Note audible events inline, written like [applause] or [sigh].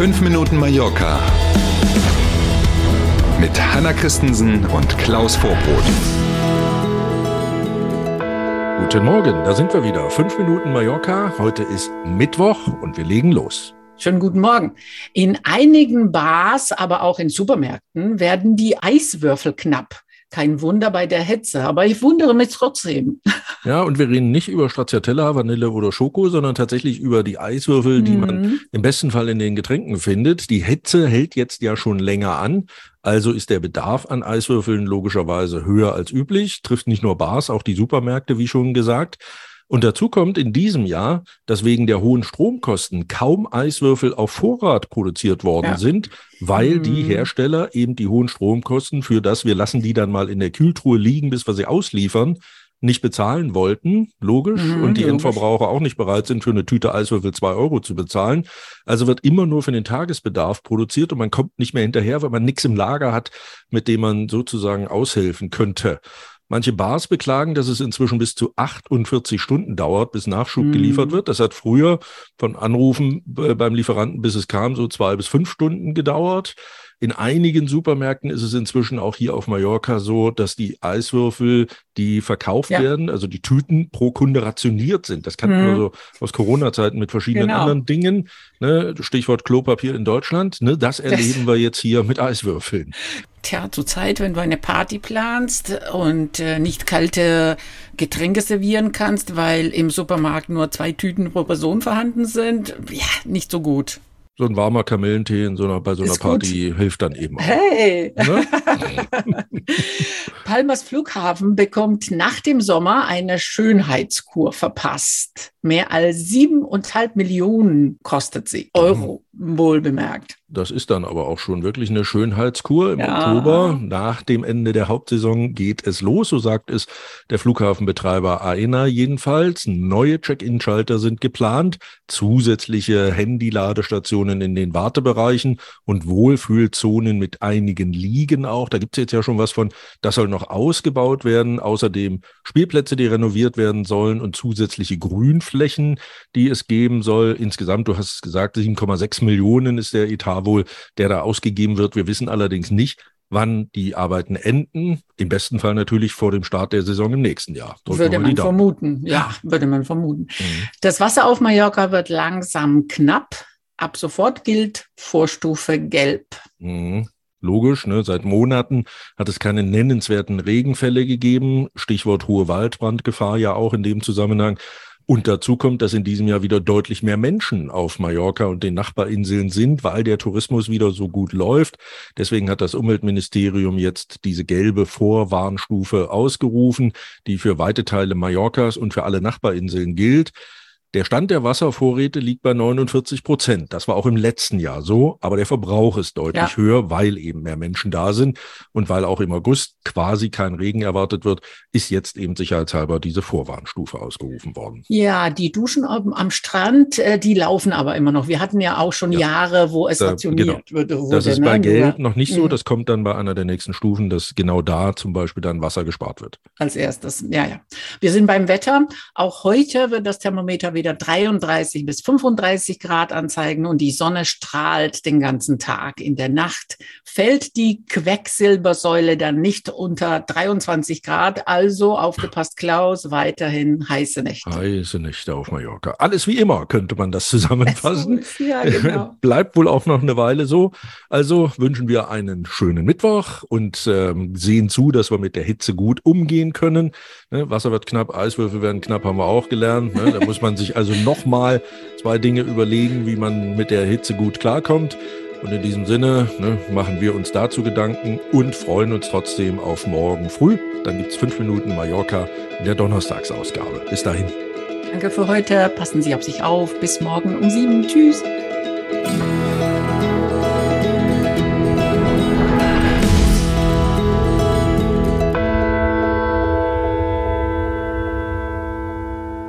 5 Minuten Mallorca mit Hanna Christensen und Klaus Vorbrot. Guten Morgen, da sind wir wieder. 5 Minuten Mallorca. Heute ist Mittwoch und wir legen los. Schönen guten Morgen. In einigen Bars, aber auch in Supermärkten werden die Eiswürfel knapp. Kein Wunder bei der Hitze, aber ich wundere mich trotzdem. [laughs] Ja, und wir reden nicht über Stracciatella, Vanille oder Schoko, sondern tatsächlich über die Eiswürfel, die man Mhm. im besten Fall in den Getränken findet. Die Hitze hält jetzt ja schon länger an. Also ist der Bedarf an Eiswürfeln logischerweise höher als üblich. Trifft nicht nur Bars, auch die Supermärkte, wie schon gesagt. Und dazu kommt in diesem Jahr, dass wegen der hohen Stromkosten kaum Eiswürfel auf Vorrat produziert worden Ja. sind, weil Mhm. die Hersteller eben die hohen Stromkosten für das, wir lassen die dann mal in der Kühltruhe liegen, bis wir sie ausliefern, nicht bezahlen wollten, logisch, Mhm, und die logisch. Endverbraucher auch nicht bereit sind, für eine Tüte Eiswürfel zwei Euro zu bezahlen. Also wird immer nur für den Tagesbedarf produziert und man kommt nicht mehr hinterher, weil man nichts im Lager hat, mit dem man sozusagen aushelfen könnte. Manche Bars beklagen, dass es inzwischen bis zu 48 Stunden dauert, bis Nachschub Mhm. geliefert wird. Das hat früher von Anrufen äh, beim Lieferanten, bis es kam, so zwei bis fünf Stunden gedauert. In einigen Supermärkten ist es inzwischen auch hier auf Mallorca so, dass die Eiswürfel, die verkauft Ja. werden, also die Tüten pro Kunde rationiert sind. Das kannten Mhm. wir so aus Corona-Zeiten mit verschiedenen Genau. anderen Dingen. Ne? Stichwort Klopapier in Deutschland. Ne? Das erleben wir jetzt hier mit Eiswürfeln. Tja, zur Zeit, wenn du eine Party planst und äh, nicht kalte Getränke servieren kannst, weil im Supermarkt nur zwei Tüten pro Person vorhanden sind, ja, nicht so gut. So ein warmer Kamillentee in so einer, bei so einer Ist gut. Party hilft dann eben auch. Hey! Ne? [laughs] [laughs] Palmas Flughafen bekommt nach dem Sommer eine Schönheitskur verpasst. Mehr als siebeneinhalb Millionen kostet sie. Euro, wohl bemerkt. Das ist dann aber auch schon wirklich eine Schönheitskur. Im Ja. Oktober, nach dem Ende der Hauptsaison, geht es los, so sagt es der Flughafenbetreiber AENA jedenfalls. Neue Check-in-Schalter sind geplant, zusätzliche Handy-Ladestationen in den Wartebereichen und Wohlfühlzonen mit einigen Liegen auch. Da gibt es jetzt ja schon was von, das soll noch ausgebaut werden. Außerdem Spielplätze, die renoviert werden sollen und zusätzliche Grünflächen, die es geben soll. Insgesamt, du hast es gesagt, 7,6 Millionen ist der Etat wohl, der da ausgegeben wird. Wir wissen allerdings nicht, wann die Arbeiten enden. Im besten Fall natürlich vor dem Start der Saison im nächsten Jahr. Drücken würde man Daumen. vermuten. Ja, würde man vermuten. Mhm. Das Wasser auf Mallorca wird langsam knapp. Ab sofort gilt Vorstufe Gelb. Mhm. Logisch, ne? seit Monaten hat es keine nennenswerten Regenfälle gegeben. Stichwort hohe Waldbrandgefahr ja auch in dem Zusammenhang. Und dazu kommt, dass in diesem Jahr wieder deutlich mehr Menschen auf Mallorca und den Nachbarinseln sind, weil der Tourismus wieder so gut läuft. Deswegen hat das Umweltministerium jetzt diese gelbe Vorwarnstufe ausgerufen, die für weite Teile Mallorcas und für alle Nachbarinseln gilt. Der Stand der Wasservorräte liegt bei 49 Prozent. Das war auch im letzten Jahr so, aber der Verbrauch ist deutlich Ja. höher, weil eben mehr Menschen da sind und weil auch im August quasi kein Regen erwartet wird, ist jetzt eben sicherheitshalber diese Vorwarnstufe ausgerufen worden. Ja, die Duschen am, Strand, äh, die laufen aber immer noch. Wir hatten ja auch schon Ja. Jahre, wo es rationiert genau. wurde. Das ist ne? bei Nur Geld noch nicht so. Mhm. Das kommt dann bei einer der nächsten Stufen, dass genau da zum Beispiel dann Wasser gespart wird. Als erstes, ja, ja. Wir sind beim Wetter. Auch heute wird das Thermometer wieder 33 bis 35 Grad anzeigen und die Sonne strahlt den ganzen Tag. In der Nacht fällt die Quecksilbersäule dann nicht unter 23 Grad. Also aufgepasst, Klaus, weiterhin heiße Nächte. Heiße Nächte auf Mallorca. Alles wie immer, könnte man das [laughs] zusammenfassen. Ja, genau. [laughs] Bleibt wohl auch noch eine Weile so. Also wünschen wir einen schönen Mittwoch und ähm, sehen zu, dass wir mit der Hitze gut umgehen können. Ne, Wasser wird knapp, Eiswürfel werden knapp, haben wir auch gelernt. Ne? Da muss man sich also nochmal zwei Dinge überlegen, wie man mit der Hitze gut klarkommt. Und in diesem Sinne ne, machen wir uns dazu Gedanken und freuen uns trotzdem auf morgen früh. Dann gibt's fünf Minuten Mallorca in der Donnerstagsausgabe. Bis dahin. Danke für heute. Passen Sie auf sich auf. Bis morgen um sieben. Tschüss.